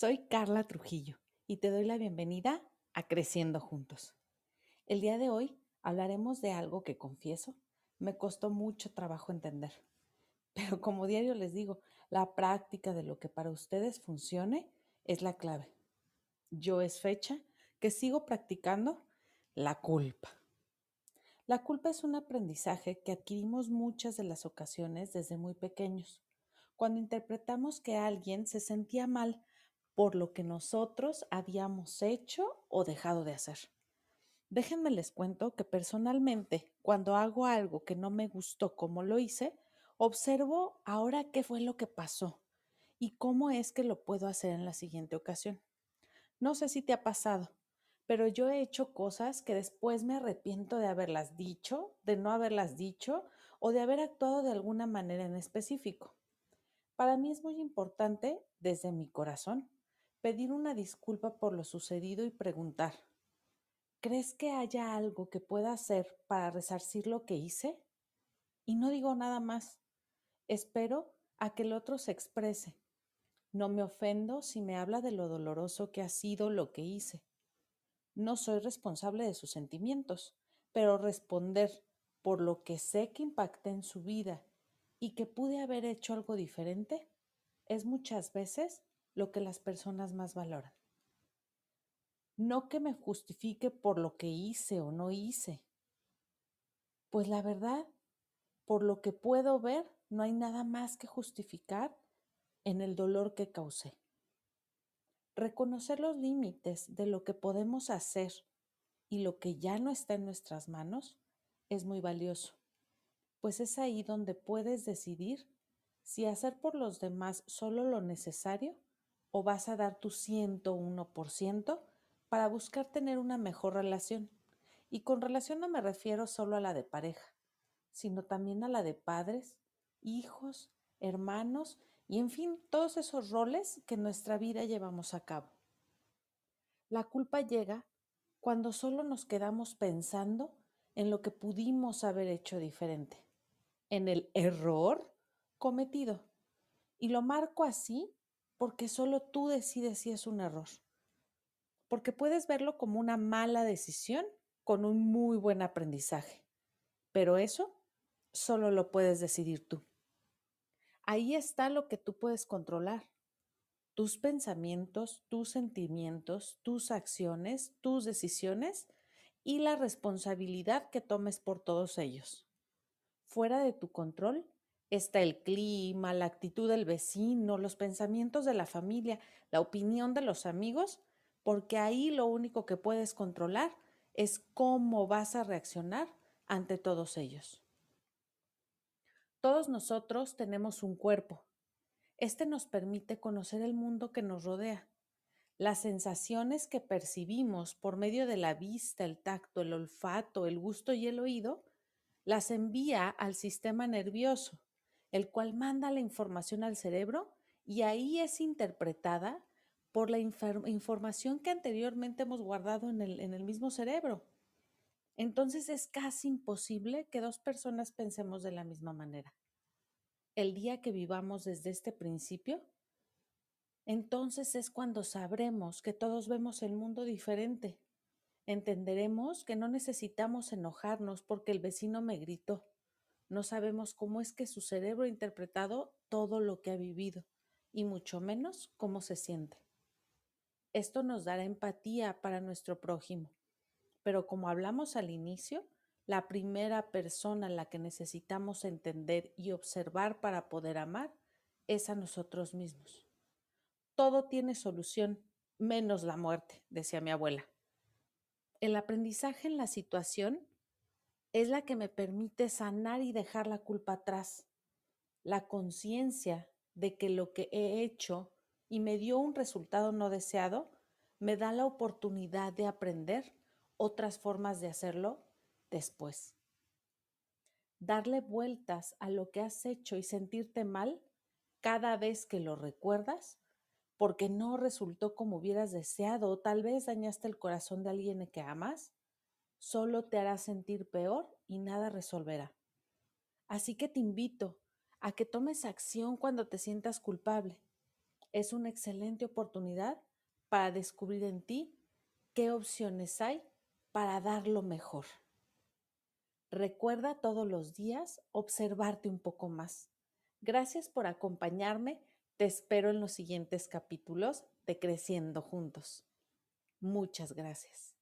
Soy Carla Trujillo y te doy la bienvenida a Creciendo Juntos. El día de hoy hablaremos de algo que confieso, me costó mucho trabajo entender. Pero como diario les digo, la práctica de lo que para ustedes funcione es la clave. Yo es fecha que sigo practicando la culpa. La culpa es un aprendizaje que adquirimos muchas de las ocasiones desde muy pequeños cuando interpretamos que alguien se sentía mal por lo que nosotros habíamos hecho o dejado de hacer. Déjenme les cuento que personalmente, cuando hago algo que no me gustó como lo hice, observo ahora qué fue lo que pasó y cómo es que lo puedo hacer en la siguiente ocasión. No sé si te ha pasado, pero yo he hecho cosas que después me arrepiento de haberlas dicho, de no haberlas dicho o de haber actuado de alguna manera en específico. Para mí es muy importante, desde mi corazón, pedir una disculpa por lo sucedido y preguntar, ¿crees que haya algo que pueda hacer para resarcir lo que hice? Y no digo nada más. Espero a que el otro se exprese. No me ofendo si me habla de lo doloroso que ha sido lo que hice. No soy responsable de sus sentimientos, pero responder por lo que sé que impacté en su vida y que pude haber hecho algo diferente es muchas veces lo que las personas más valoran. No que me justifique por lo que hice o no hice. Pues la verdad, por lo que puedo ver, no hay nada más que justificar en el dolor que causé. Reconocer los límites de lo que podemos hacer y lo que ya no está en nuestras manos es muy valioso pues es ahí donde puedes decidir si hacer por los demás solo lo necesario o vas a dar tu 101% para buscar tener una mejor relación. Y con relación no me refiero solo a la de pareja, sino también a la de padres, hijos, hermanos y en fin, todos esos roles que en nuestra vida llevamos a cabo. La culpa llega cuando solo nos quedamos pensando en lo que pudimos haber hecho diferente en el error cometido. Y lo marco así porque solo tú decides si es un error. Porque puedes verlo como una mala decisión con un muy buen aprendizaje. Pero eso solo lo puedes decidir tú. Ahí está lo que tú puedes controlar. Tus pensamientos, tus sentimientos, tus acciones, tus decisiones y la responsabilidad que tomes por todos ellos fuera de tu control está el clima, la actitud del vecino, los pensamientos de la familia, la opinión de los amigos, porque ahí lo único que puedes controlar es cómo vas a reaccionar ante todos ellos. Todos nosotros tenemos un cuerpo. Este nos permite conocer el mundo que nos rodea. Las sensaciones que percibimos por medio de la vista, el tacto, el olfato, el gusto y el oído las envía al sistema nervioso, el cual manda la información al cerebro y ahí es interpretada por la información que anteriormente hemos guardado en el, mismo cerebro. Entonces es casi imposible que dos personas pensemos de la misma manera. El día que vivamos desde este principio, entonces es cuando sabremos que todos vemos el mundo diferente entenderemos que no necesitamos enojarnos porque el vecino me gritó. No sabemos cómo es que su cerebro ha interpretado todo lo que ha vivido y mucho menos cómo se siente. Esto nos dará empatía para nuestro prójimo. Pero como hablamos al inicio, la primera persona a la que necesitamos entender y observar para poder amar es a nosotros mismos. Todo tiene solución, menos la muerte, decía mi abuela el aprendizaje en la situación es la que me permite sanar y dejar la culpa atrás. La conciencia de que lo que he hecho y me dio un resultado no deseado, me da la oportunidad de aprender otras formas de hacerlo después. Darle vueltas a lo que has hecho y sentirte mal cada vez que lo recuerdas porque no resultó como hubieras deseado o tal vez dañaste el corazón de alguien que amas, solo te hará sentir peor y nada resolverá. Así que te invito a que tomes acción cuando te sientas culpable. es una excelente oportunidad para descubrir en ti qué opciones hay para dar lo mejor. Recuerda todos los días observarte un poco más. Gracias por acompañarme. Te espero en los siguientes capítulos de Creciendo Juntos. Muchas gracias.